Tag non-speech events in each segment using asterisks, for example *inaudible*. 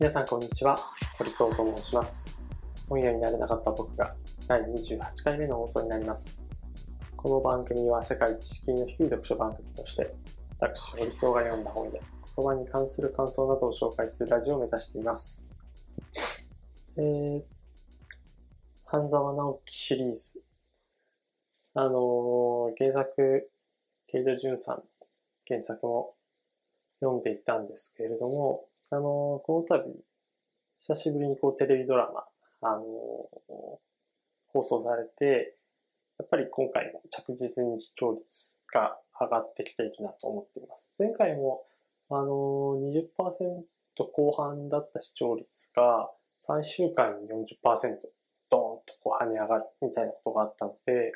皆さんこんにちは。堀総と申します。本屋になれなかった僕が第28回目の放送になります。この番組は世界知識の低い読書番組として私堀総が読んだ本や言葉に関する感想などを紹介するラジオを目指しています。えー、半沢直樹シリーズ。あのー、原作ケイド・ジュンさん原作も読んでいたんですけれども、あの、この度、久しぶりにこうテレビドラマ、あの、放送されて、やっぱり今回も着実に視聴率が上がってきているなと思っています。前回も、あの、20%後半だった視聴率が、最終回に40%、ドーンとこう跳ね上がるみたいなことがあったので、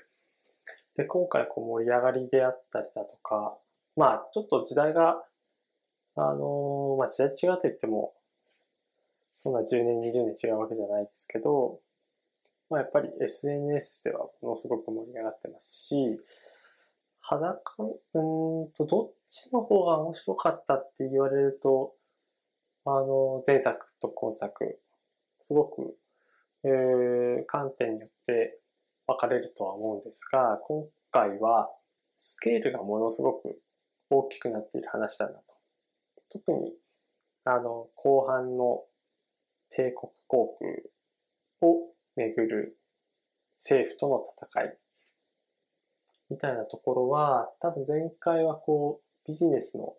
で、今回こう盛り上がりであったりだとか、まあ、ちょっと時代があの、まあ、時代違うと言っても、そんな10年、20年違うわけじゃないですけど、まあ、やっぱり SNS ではものすごく盛り上がってますし、裸、うんと、どっちの方が面白かったって言われると、あの、前作と今作、すごく、えー、観点によって分かれるとは思うんですが、今回はスケールがものすごく大きくなっている話だなと特に、あの、後半の帝国航空をめぐる政府との戦いみたいなところは、多分前回はこう、ビジネスの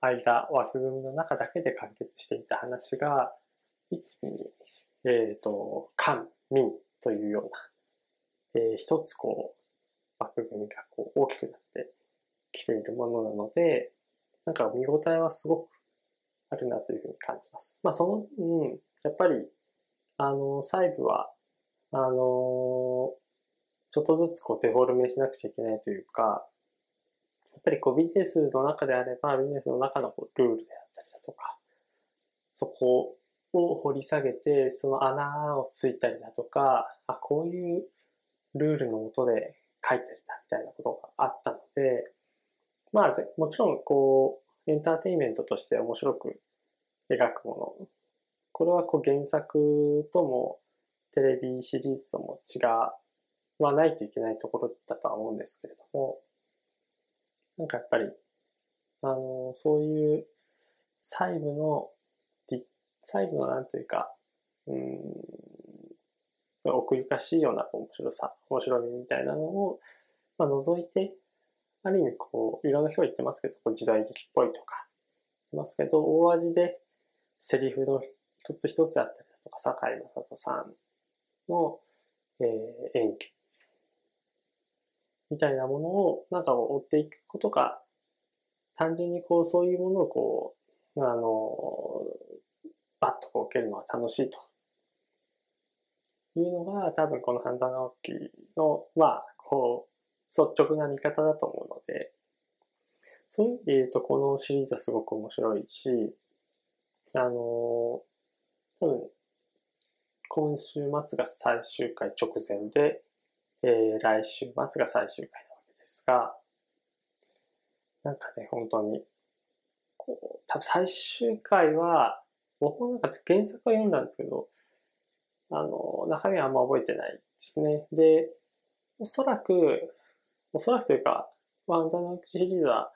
間、枠組みの中だけで完結していた話が、一気に、えっ、ー、と、官民というような、えー、一つこう、枠組みがこう大きくなってきているものなので、なんか見応えはすごくあるなというふうに感じます。まあその、うん、やっぱり、あの、細部は、あの、ちょっとずつこうデフォルメしなくちゃいけないというか、やっぱりこうビジネスの中であれば、ビジネスの中のこうルールであったりだとか、そこを掘り下げて、その穴をついたりだとか、あ、こういうルールのもとで書いてるんだみたいなことがあったので、まあ、もちろん、こう、エンターテインメントとして面白く描くもの。これはこう原作ともテレビシリーズとも違わないといけないところだとは思うんですけれども、なんかやっぱり、あの、そういう細部の、細部のなんというか、うん、奥ゆかしいような面白さ、面白みみたいなのを、まあ、除いて、ある意味こう、いろんな人が言ってますけど、こう時代劇っぽいとか、言いますけど、大味でセリフの一つ一つだったりだとか、坂井正人さんの、えー、演技みたいなものをなんか追っていくことが、単純にこう、そういうものをこう、あの、バッとこう受けるのは楽しいと。いうのが多分この半沢直樹の、まあ、こう、率直な見方だと思うので、そういう意味で言うと、このシリーズはすごく面白いし、あのー、多分、今週末が最終回直前で、えー、来週末が最終回なわけですが、なんかね、本当に、こう、多分最終回は、僕もなんか原作は読んだんですけど、あの、中身はあんま覚えてないですね。で、おそらく、おそらくというか、半沢直樹シリーズは、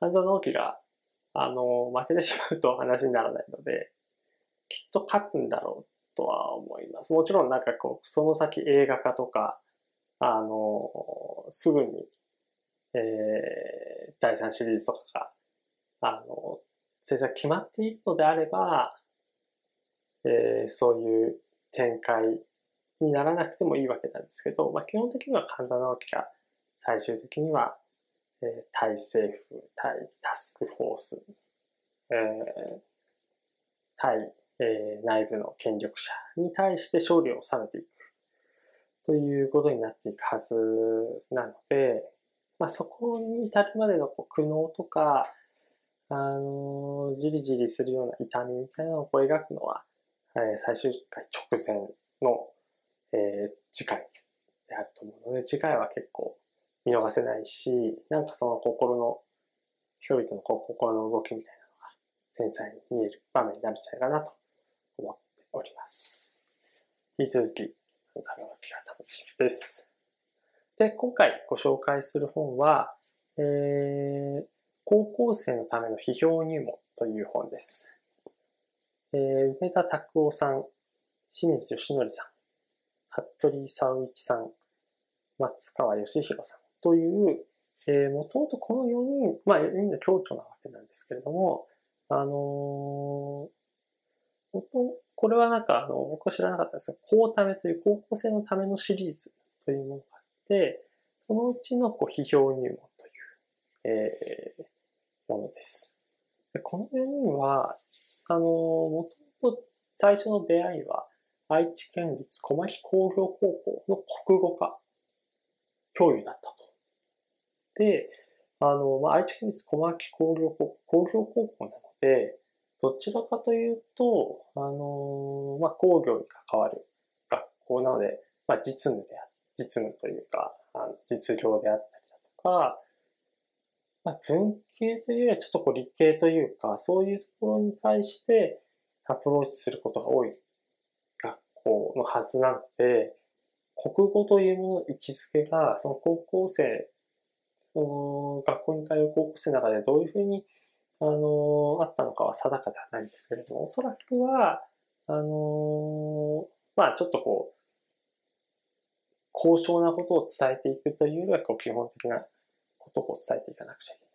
半沢直樹が、あの、負けてしまうと話にならないので、きっと勝つんだろうとは思います。もちろんなんかこう、その先映画化とか、あの、すぐに、えー、第3シリーズとかが、あの、制作決まっているのであれば、えー、そういう展開にならなくてもいいわけなんですけど、まあ、基本的には半沢直樹が最終的には、えー、対政府、対タスクフォース、えー、対、えー、内部の権力者に対して勝利を収めていくということになっていくはずなので、まあ、そこに至るまでのこう苦悩とか、あの、じりじりするような痛みみたいなのを描くのは、えー、最終回直前の、えー、次回であると思うので、次回は結構見逃せないし、なんかその心の、人々の心の動きみたいなのが繊細に見える場面になるんじゃないかなと思っております。引き続き、のきが楽しみです。で、今回ご紹介する本は、えー、高校生のための批評入門という本です。えー、梅田拓夫さん、清水義則さん、服部沢一さん、松川義弘さんという、えー、もともとこの4人、まあ4人の共著なわけなんですけれども、あのー、もと、これはなんか、あの、僕は知らなかったんですが、高ためという高校生のためのシリーズというものがあって、そのうちのこう批評入門という、えー、ものです。でこの4人は、あの、もともと最初の出会いは、愛知県立小牧工業高校の国語科教諭だったと。で、あの、まあ、愛知県立小牧工業高校、工業高校なので、どちらかというと、あの、まあ、工業に関わる学校なので、まあ、実務であ、実務というか、あの実業であったりだとか、まあ、文系というよりはちょっとこう理系というか、そういうところに対してアプローチすることが多い学校のはずなので、国語というものの位置づけが、その高校生、学校に通う高校生の中でどういうふうに、あの、あったのかは定かではないんですけれども、おそらくは、あの、まあちょっとこう、高尚なことを伝えていくというよりは、こう基本的なことを伝えていかなくちゃいけない。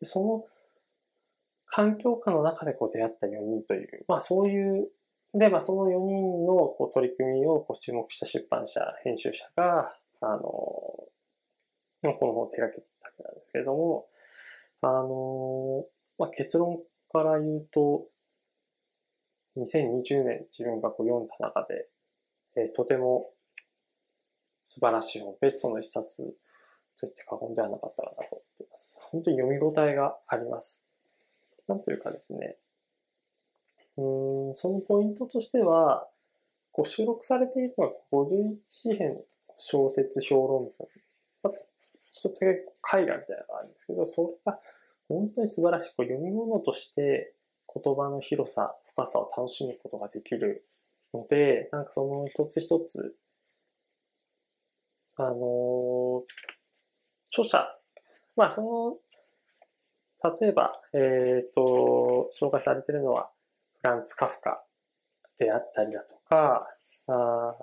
でその環境下の中でこう出会った4人という、まあそういう、で、まあその4人のこう取り組みをこう注目した出版社、編集者が、あの、この本を手掛けてたわけなんですけれども、あの、まあ結論から言うと、2020年自分がこう読んだ中で、えー、とても素晴らしい本、ベストの一冊と言って過言ではなかったかなと思っています。本当に読み応えがあります。なんというかですね、うん、そのポイントとしては、こう収録されているのは51編小説評論文。一つだけ絵画みたいなのがあるんですけど、それが本当に素晴らしい。読み物として言葉の広さ、深さを楽しむことができるので、なんかその一つ一つ、あの、著者、まあその、例えば、えっ、ー、と、紹介されてるのは、フランツ・カフカであったりだとか、あ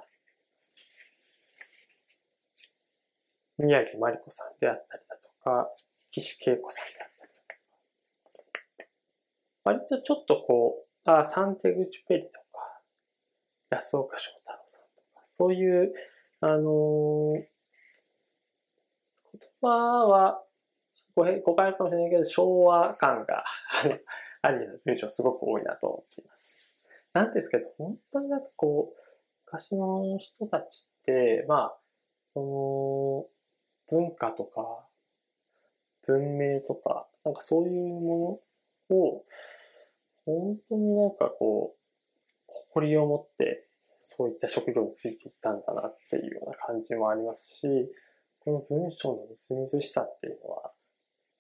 宮城真理子さんであったりだとか、岸恵子さんであったりとか、割とちょっとこう、あサンテグチュペリとか、安岡翔太郎さんとか、そういう、あのー、言葉は誤解かもしれないけど、昭和感が *laughs* ありな文章すごく多いなと思っています。なんですけど、本当になんかこう、昔の人たちって、まあ、その、文化とか、文明とか、なんかそういうものを、本当になんかこう、誇りを持って、そういった職業についていったんだなっていうような感じもありますし、この文章のみずみずしさっていうのは、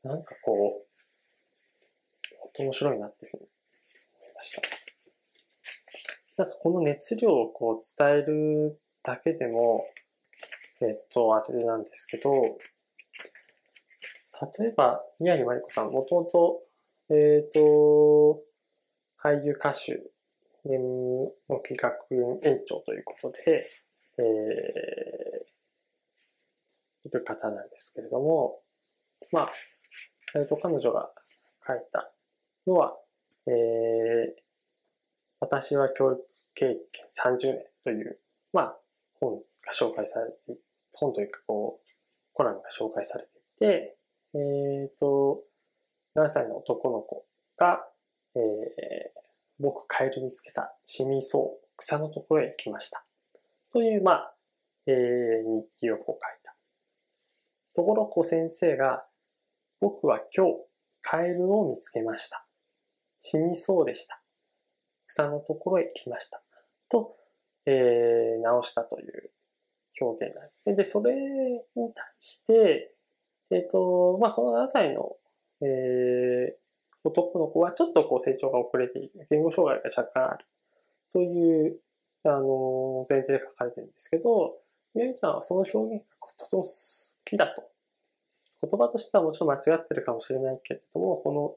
なんかこう、本当面白いなっていうふうに思いました。なんかこの熱量をこう伝えるだけでも、えっと、あれなんですけど、例えば、宮城真理子さん、もともと、えっ、と、俳優歌手、年の企画院園長ということで、えー、いる方なんですけれども、まあ、えっ、ー、と、彼女が書いたのは、えー、私は教育経験30年という、まあ、本が紹介されて、本というか、こう、コラムが紹介されていて、えっ、ー、と、7歳の男の子が、えー、僕、カエルにつけた、シミソウ、草のところへ来ました。という、まあ、えー、日記をこう書いた。ところ、こ先生が、僕は今日、カエルを見つけました。死にそうでした。草のところへ来ました。と、えー、直したという表現なんです。で、それに対して、えっ、ー、と、まあ、この7歳の、えー、男の子はちょっとこう成長が遅れている。言語障害が若干ある。という、あの、前提で書かれてるんですけど、宮城さんはその表現がとても好きだと。言葉としてはもちろん間違ってるかもしれないけれども、この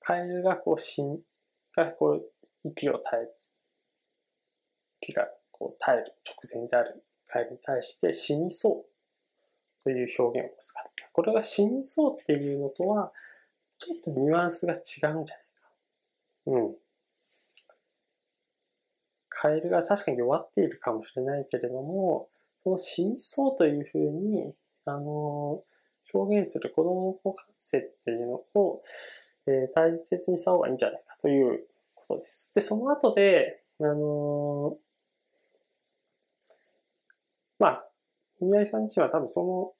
カエルがこう死ん、がこう息を絶えず、息がこう絶える直前であるカエルに対して死にそうという表現を使った。これが死にそうっていうのとは、ちょっとニュアンスが違うんじゃないか。うん。カエルが確かに弱っているかもしれないけれども、その死にそうというふうに、あの、表現する子供の感性っていうのを、えー、大切にした方がいいんじゃないかということです。で、その後で、あのー、まあ、宮井さん自身は多分その、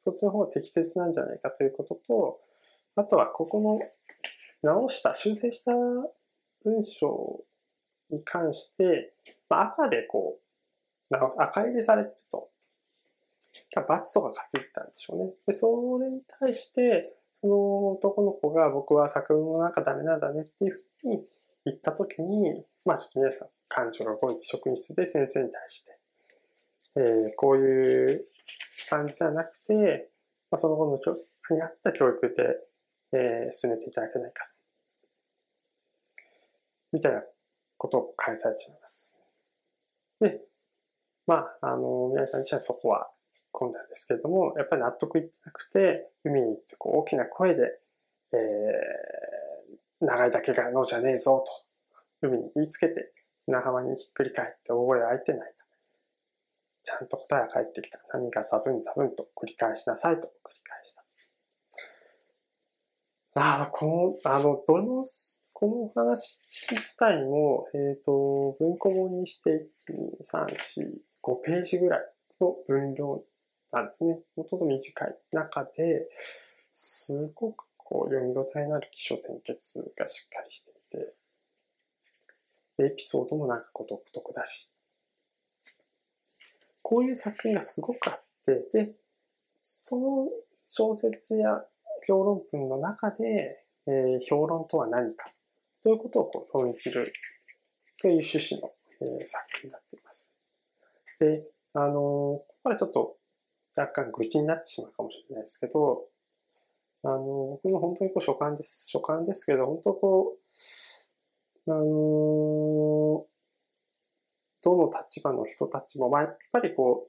そっちの方が適切なんじゃないかということと、あとはここの直した、修正した文章に関して、まあ、赤でこう、赤入れされてると。罰とかがついてたんでしょうね。で、それに対して、その男の子が僕は作文の中ダメなんだねっていうふうに言ったときに、まあちょっと皆さん感情が動いて職員室で先生に対して、えー、こういう感じではなくて、まあ、その後の教育に合った教育で、えー、進めていただけないか。みたいなことを返されてしまいます。で、まあ、あの、皆さん自身はそこは引っ込んだんですけれども、やっぱり納得いってなくて、海に行ってこう大きな声で、えー、長いだけがのじゃねえぞと、海に言いつけて、砂浜にひっくり返って大声を開いてないと。ちゃんと答えが返ってきた。何がザブンザブンと繰り返しなさいと繰り返した。ああ、この、あの、どの、このお話自体も、えっ、ー、と、文庫本にして、1、2、3、4、5ページぐらいの分量なんですね。ほとんど短い中で、すごくこう読み応えのある気象転結がしっかりしていて、エピソードもなんかこう独特だし、こういう作品がすごくあって、で、その小説や評論文の中で、えー、評論とは何かということをこう論じるという趣旨の、えー、作品になっています。で、あのー、ここからちょっと若干愚痴になってしまうかもしれないですけど、あの、僕の本当にこう所感です。所感ですけど、本当こう、あのどの立場の人たちも、まあ、やっぱりこ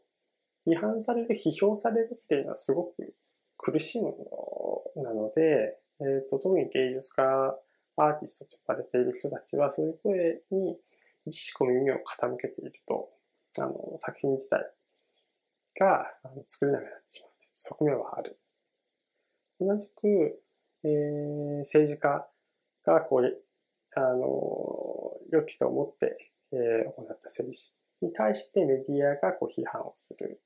う、批判される、批評されるっていうのはすごく苦しいものなので、えっ、ー、と、特に芸術家、アーティストと呼ばれている人たちは、そういう声に一しこ耳を傾けていると、あの、作品自体が作れなくなってしまうという側面はある。同じく、えー、政治家がこう、あの、良きと思って、えー、行った政治に対してメディアがこう批判をする。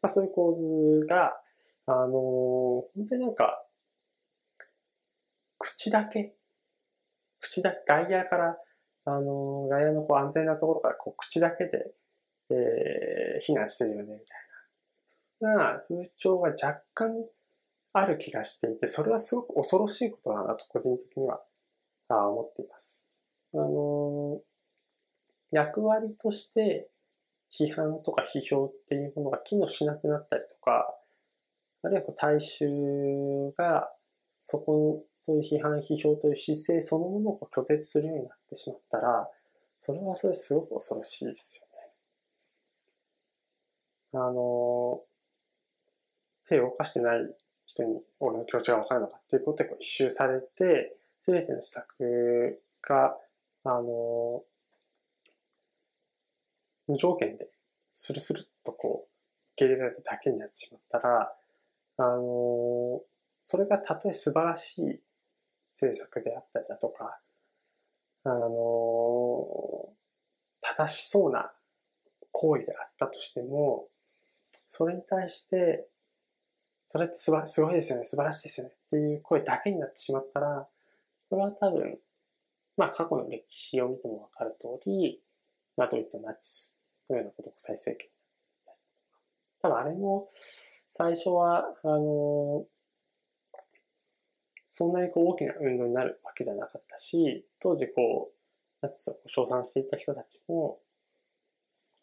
まあ、そういう構図が、あの、本当になんか、口だけ、口だけ、外野から、あの、外野のこう安全なところからこう口だけで、えー、避難してるよね、みたいなな風潮が若干ある気がしていて、それはすごく恐ろしいことだなと個人的には思っています。あの、役割として批判とか批評っていうものが機能しなくなったりとか、あるいはこう大衆がそこにそういう批判、批評という姿勢そのものを拒絶するようになってしまったら、それはそれすごく恐ろしいですよね。あの、手を動かしてない人に俺の気持ちがわかるのかっていうことでこう一周されて、すべての施策が、あの、無条件でスルスルっとこう、受け入れられるだけになってしまったら、あの、それがたとえ素晴らしい政策であったりだとか、あの、正しそうな行為であったとしても、それに対してそれってすばすごいですよね、素晴らしいですよねっていう声だけになってしまったら、それは多分、まあ過去の歴史を見てもわかる通り、まあドイツのナチスのようなことを再生権多分あれも、最初は、あの、そんなにこう大きな運動になるわけではなかったし、当時こう、ナチスを称賛していた人たちも、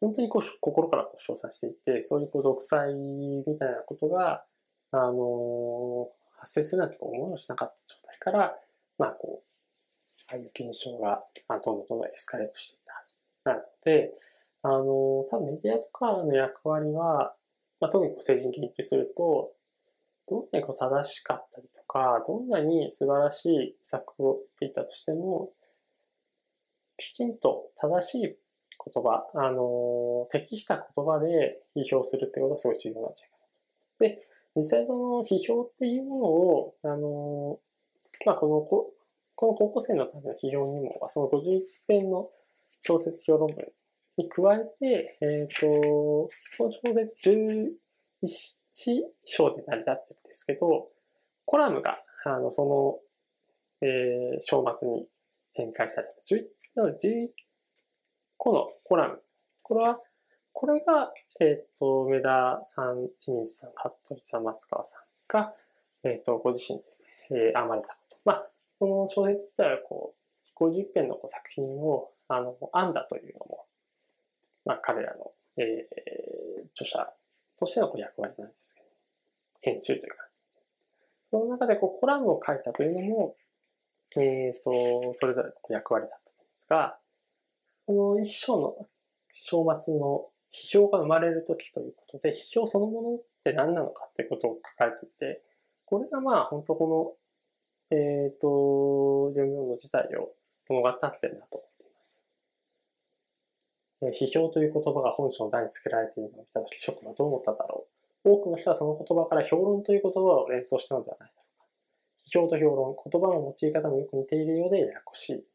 本当にこう心から称賛していて、そういうこう独裁みたいなことが、あの、発生するなんて思いもしなかった状態から、まあこう、ああいう現象がどんどんどんどんエスカレートしていったはずなので、あの、多分メディアとかの役割は、まあ、特にこう政治に研究すると、どんなにこう正しかったりとか、どんなに素晴らしい策を言っていたとしても、きちんと正しい言葉、あの、適した言葉で批評するってことがすごい重要なんじゃないかな。で、実際その批評っていうものを、あの、まあ、このこ、この高校生のための批評にも、その51編の小説評論文に加えて、えっ、ー、と、この小説11章で成り立ってるんですけど、コラムが、あの、その、えー、章末に展開されます。なので、11個のコラム。これは、これが、えっ、ー、と、梅田さん、清水さん、服部さん、松川さんが、えっ、ー、と、ご自身で、えー、編まれたこと。まあ、この小説自体は、こう、50編の作品を、あの、編んだというのも、まあ、彼らの、えー、著者としての役割なんですけど、編集というか。その中でこうコラムを書いたというのも、えっ、ー、と、それぞれの役割だったんですが、この一章の章末の批評が生まれるときということで、批評そのものって何なのかってことを書かれていて、これがまあ本当この、えっ、ー、と、読み物自体を物語ってるなと。批評という言葉が本書の題に付けられているのを見たとき、諸君はどう思っただろう。多くの人はその言葉から評論という言葉を連想したのではないだろうか。批評と評論、言葉の用い方もよく似ているようでややこしい。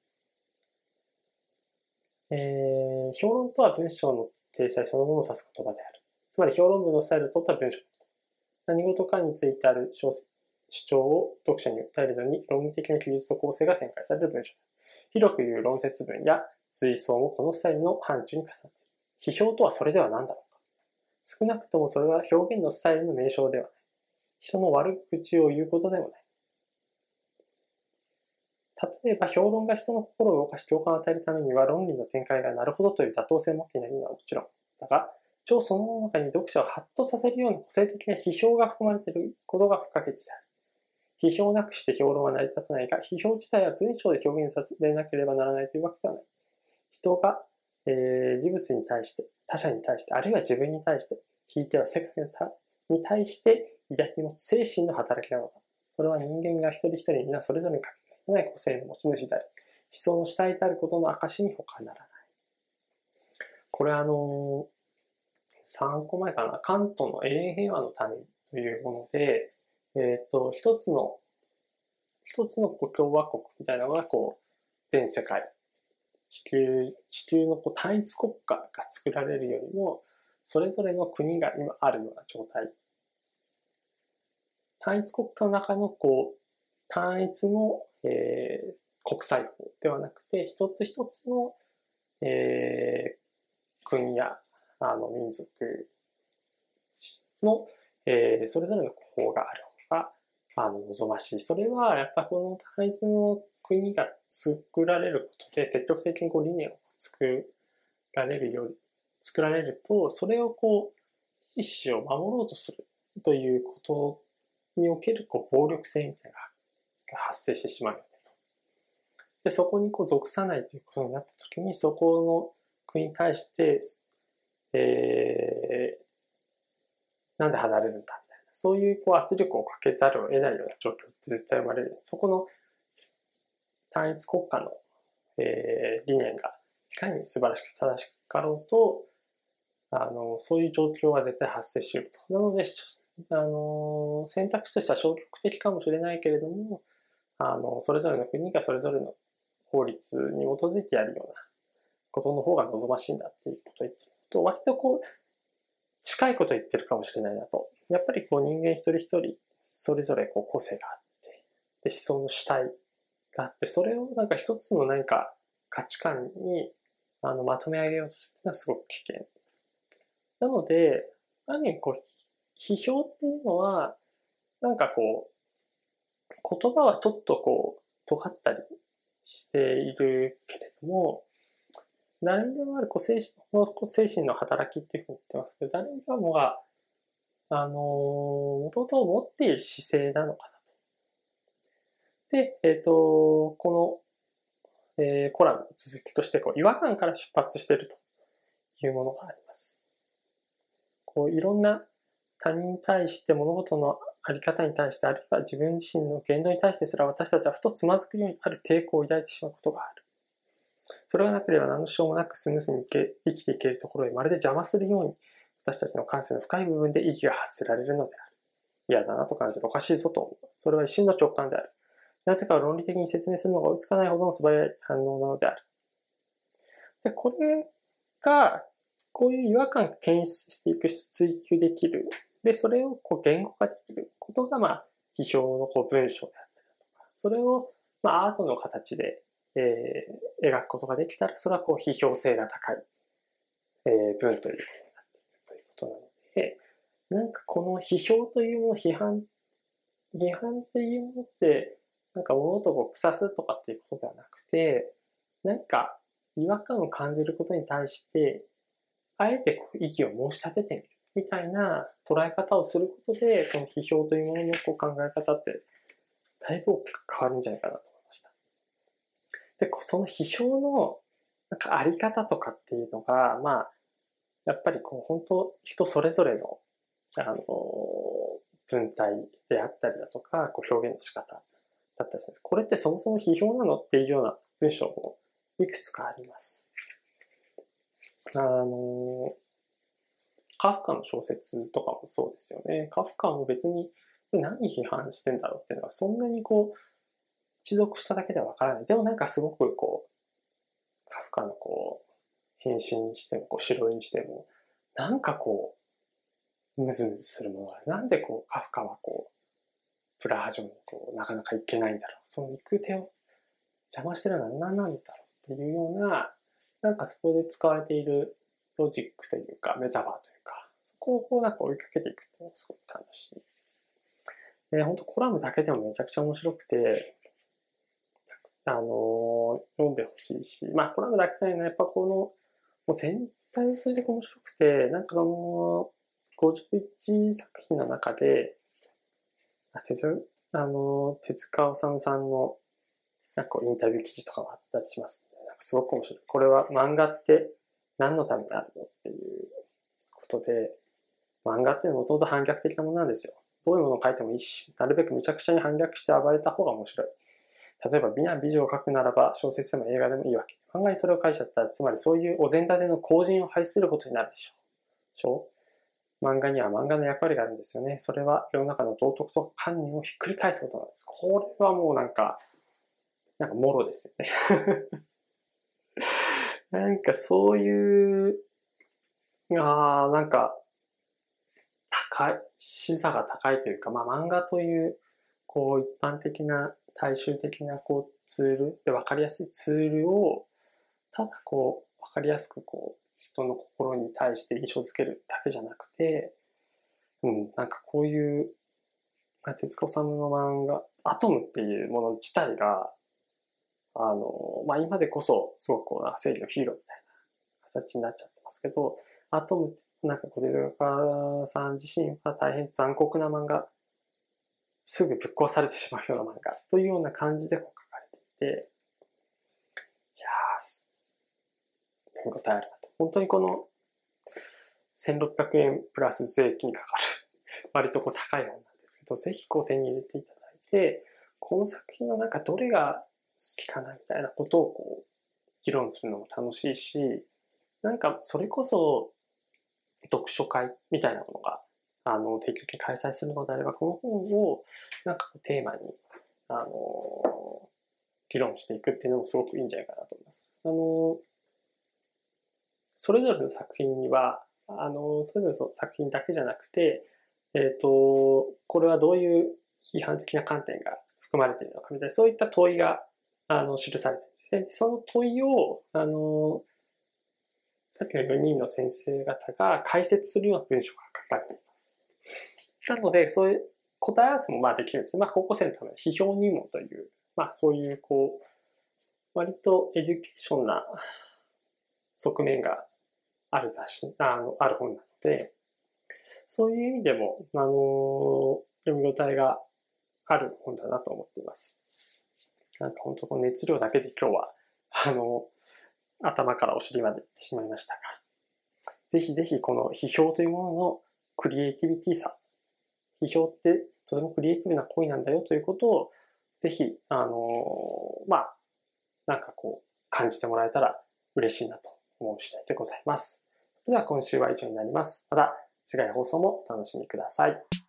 えー、評論とは文章の体裁そのものを指す言葉である。つまり評論文のスタイルを取った文章。何事かについてある主張を読者に訴えるのに論理的な記述と構成が展開される文章だ。広く言う論説文や随想もこのスタイルの範疇に重なっている。批評とはそれでは何だろうか。少なくともそれは表現のスタイルの名称ではない。人の悪口を言うことでもない。例えば評論が人の心を動かし共感を与えるためには論理の展開がなるほどという妥当性を持っていないのはもちろん。だが、超その中に読者をハッとさせるような個性的な批評が含まれていることが不可欠である。批評なくして評論は成り立たないが、批評自体は文章で表現されなければならないというわけではない。人が、えー、事物に対して、他者に対して、あるいは自分に対して、引いては世界に対して抱き持つ精神の働きなのだ。それは人間が一人一人皆それぞれにかけない個性の持ち主である。思想の主体であることの証に他ならない。これあの、3個前かな、関東の永遠平和のためというもので、えっ、ー、と、一つの、一つの共和国みたいなのが、こう、全世界、地球、地球のこう単一国家が作られるよりも、それぞれの国が今あるような状態。単一国家の中のこう、単一のえー、国際法ではなくて、一つ一つの、えー、国やあの民族の、えー、それぞれの法がある方があの望ましい。それはやっぱこの単一の国が作られることで積極的にこう理念を作られるよう作られると、それをこう、意思を守ろうとするということにおけるこう暴力性みたいなが発生してしまうよねと。で、そこにこう属さないということになったときに、そこの国に対して、えー、なんで離れるんだみたいな。そういうこう圧力をかけざるを得ないような状況って絶対生まれる。そこの単一国家の、えー、理念がいかに素晴らしく正しかろうと、あの、そういう状況は絶対発生し得ると。なので、あの、選択肢としては消極的かもしれないけれども、あの、それぞれの国がそれぞれの法律に基づいてやるようなことの方が望ましいんだっていうことを言ってると、割とこう、近いこと言ってるかもしれないなと。やっぱりこう人間一人一人、それぞれこう個性があって、で、思想の主体があって、それをなんか一つの何か価値観にあのまとめ上げようとするのはすごく危険。なので、何こう、批評っていうのは、なんかこう、言葉はちょっとこう、尖ったりしているけれども、誰にでもあるこう精神精神の働きっていうふうに言ってますけど、誰にでもが、あのー、もともと持っている姿勢なのか。で、えっ、ー、と、この、えー、コラムの続きとして、こう、違和感から出発しているというものがあります。こう、いろんな他人に対して物事のあり方に対して、あるいは自分自身の言動に対してすら私たちはふとつまずくようにある抵抗を抱いてしまうことがある。それがなければ何の支障もなくスムーズに生きていけるところへまるで邪魔するように私たちの感性の深い部分で息が発せられるのである。嫌だなと感じる。おかしいぞと思う。それは一瞬の直感である。なぜか論理的に説明するのが追いつかないほどの素早い反応なのである。で、これが、こういう違和感を検出していく、追求できる。で、それをこう言語化できることが、まあ、批評のこう文章であったりとか、それを、まあ、アートの形で、えー、描くことができたら、それはこう批評性が高い、えー、文ということになっていくということなので、なんかこの批評というもの、批判、批判っていうものって、なんか物事を腐すとかっていうことではなくて、なんか違和感を感じることに対して、あえて意義を申し立ててみる。みたいな捉え方をすることで、その批評というもののこう考え方って、だいぶ大きく変わるんじゃないかなと思いました。で、その批評のなんかあり方とかっていうのが、まあ、やっぱりこう本当人それぞれの、あの、文体であったりだとか、こう表現の仕方だったりするんです。これってそもそも批評なの？っていうような文章もいくつかあります。あの、カフカの小説とかもそうですよね。カフカも別に何批判してんだろうっていうのはそんなにこう、一読しただけではわからない。でもなんかすごくこう、カフカのこう、変身にしても、こう、白にしても、なんかこう、ムズムズするものがある。なんでこう、カフカはこう、プラハ城にこう、なかなか行けないんだろう。その行く手を邪魔してるのは何なんだろうっていうような、なんかそこで使われているロジックというか、メタバーというか、そこをこうなんか追いかけていくっていうのがすごく楽しい。で、本当コラムだけでもめちゃくちゃ面白くて、あの、読んでほしいし、まあコラムだけじゃないな、やっぱこの、もう全体数字が面白くて、なんかその、51作品の中で、あ、手あの、手塚治さんの、なんかこうインタビュー記事とかもあったりします、ね。なんかすごく面白い。これは漫画って何のためにあるのっていうことで、漫画ってもともと反逆的なものなんですよ。どういうものを書いてもいいし、なるべくめちゃくちゃに反逆して暴れた方が面白い。例えば美男美女を書くならば小説でも映画でもいいわけ。案外それを書いちゃったら、つまりそういうお膳立ての後人を排することになるでしょう。漫画には漫画の役割があるんですよね。それは世の中の道徳と観念をひっくり返すことなんです。これはもうなんか、なんかもろですよね *laughs* なんかそういう、ああ、なんか、高い、視座が高いというか、まあ漫画という、こう一般的な、大衆的なこうツールで分かりやすいツールを、ただこう、分かりやすくこう、人の心に対して印象づけるだけじゃなくて、うん、なんかこういう、徹子さんの漫画、アトムっていうもの自体が、あの、まあ、今でこそ、すごくこう、正義のヒーローみたいな形になっちゃってますけど、アトムって、なんか小出川さん自身は大変残酷な漫画、すぐぶっ壊されてしまうような漫画というような感じで書かれていて、いやー、見応えあるな。本当にこの、1600円プラス税金かかる *laughs* 割とこう高い本なんですけど、ぜひこう手に入れていただいて、この作品の中どれが好きかなみたいなことをこう、議論するのも楽しいし、なんかそれこそ読書会みたいなものが、あの、定期的に開催するのであれば、この本をなんかテーマに、あの、議論していくっていうのもすごくいいんじゃないかなと思います。あの、それぞれの作品には、あの、それぞれの作品だけじゃなくて、えっ、ー、と、これはどういう批判的な観点が含まれているのかみたいな、そういった問いがあの、記されているんです。その問いを、あの、さっきの4人の先生方が解説するような文章が書かれています。なので、そういう、答え合わせもまあできるんですね。まあ高校生のための批評入門という、まあそういうこう、割と education な側面がある雑誌、あの、ある本なので、そういう意味でも、あの、読み応えがある本だなと思っています。なんか本当この熱量だけで今日は、あの、頭からお尻まで行ってしまいましたが、ぜひぜひこの批評というもののクリエイティビティさ、批評ってとてもクリエイティブな行為なんだよということを、ぜひ、あの、まあ、なんかこう、感じてもらえたら嬉しいなと思う次第でございます。では今週は以上になります。また次回の放送もお楽しみください。